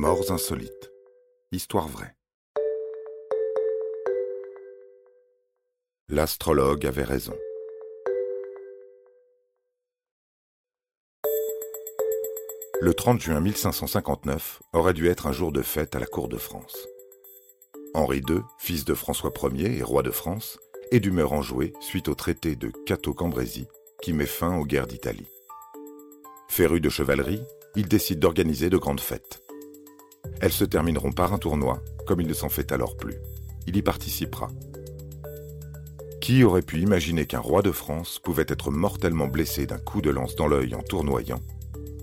Morts insolites. Histoire vraie. L'astrologue avait raison. Le 30 juin 1559 aurait dû être un jour de fête à la cour de France. Henri II, fils de François Ier et roi de France, est d'humeur enjouée suite au traité de Cateau-Cambrésis qui met fin aux guerres d'Italie. Féru de chevalerie, il décide d'organiser de grandes fêtes. Elles se termineront par un tournoi, comme il ne s'en fait alors plus. Il y participera. Qui aurait pu imaginer qu'un roi de France pouvait être mortellement blessé d'un coup de lance dans l'œil en tournoyant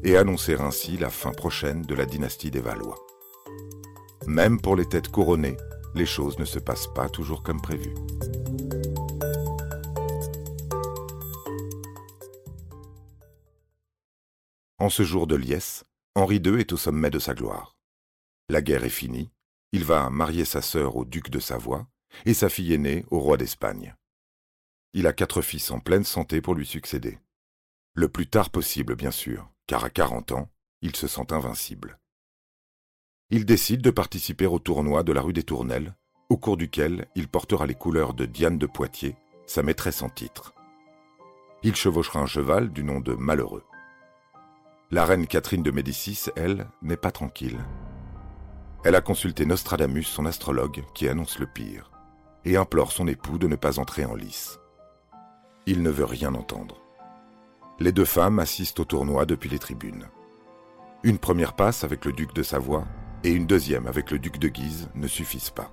et annoncer ainsi la fin prochaine de la dynastie des Valois Même pour les têtes couronnées, les choses ne se passent pas toujours comme prévu. En ce jour de liesse, Henri II est au sommet de sa gloire. La guerre est finie, il va marier sa sœur au duc de Savoie et sa fille aînée au roi d'Espagne. Il a quatre fils en pleine santé pour lui succéder. Le plus tard possible, bien sûr, car à 40 ans, il se sent invincible. Il décide de participer au tournoi de la rue des Tournelles, au cours duquel il portera les couleurs de Diane de Poitiers, sa maîtresse en titre. Il chevauchera un cheval du nom de Malheureux. La reine Catherine de Médicis, elle, n'est pas tranquille. Elle a consulté Nostradamus, son astrologue, qui annonce le pire, et implore son époux de ne pas entrer en lice. Il ne veut rien entendre. Les deux femmes assistent au tournoi depuis les tribunes. Une première passe avec le duc de Savoie et une deuxième avec le duc de Guise ne suffisent pas.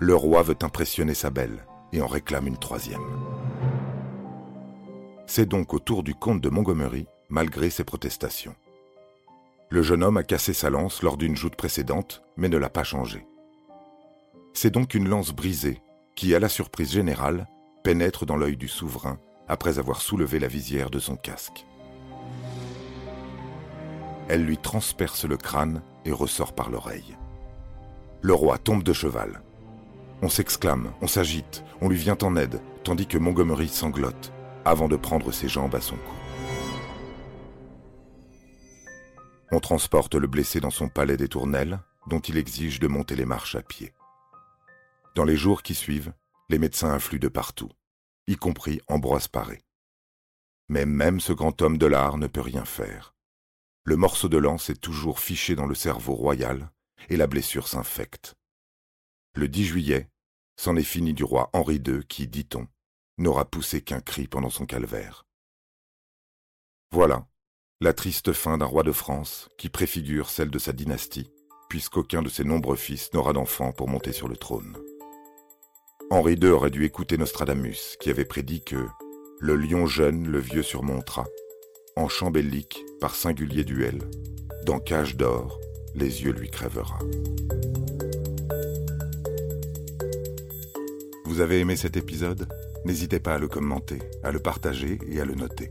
Le roi veut impressionner sa belle et en réclame une troisième. C'est donc au tour du comte de Montgomery, malgré ses protestations. Le jeune homme a cassé sa lance lors d'une joute précédente, mais ne l'a pas changée. C'est donc une lance brisée qui, à la surprise générale, pénètre dans l'œil du souverain après avoir soulevé la visière de son casque. Elle lui transperce le crâne et ressort par l'oreille. Le roi tombe de cheval. On s'exclame, on s'agite, on lui vient en aide, tandis que Montgomery sanglote, avant de prendre ses jambes à son cou. On transporte le blessé dans son palais des tournelles, dont il exige de monter les marches à pied. Dans les jours qui suivent, les médecins affluent de partout, y compris Ambroise Paré. Mais même ce grand homme de l'art ne peut rien faire. Le morceau de lance est toujours fiché dans le cerveau royal et la blessure s'infecte. Le 10 juillet, c'en est fini du roi Henri II qui, dit-on, n'aura poussé qu'un cri pendant son calvaire. Voilà, la triste fin d'un roi de France qui préfigure celle de sa dynastie, puisqu'aucun de ses nombreux fils n'aura d'enfant pour monter sur le trône. Henri II aurait dû écouter Nostradamus, qui avait prédit que le lion jeune le vieux surmontera, en chambellique par singulier duel, dans cage d'or, les yeux lui crèvera. Vous avez aimé cet épisode? N'hésitez pas à le commenter, à le partager et à le noter.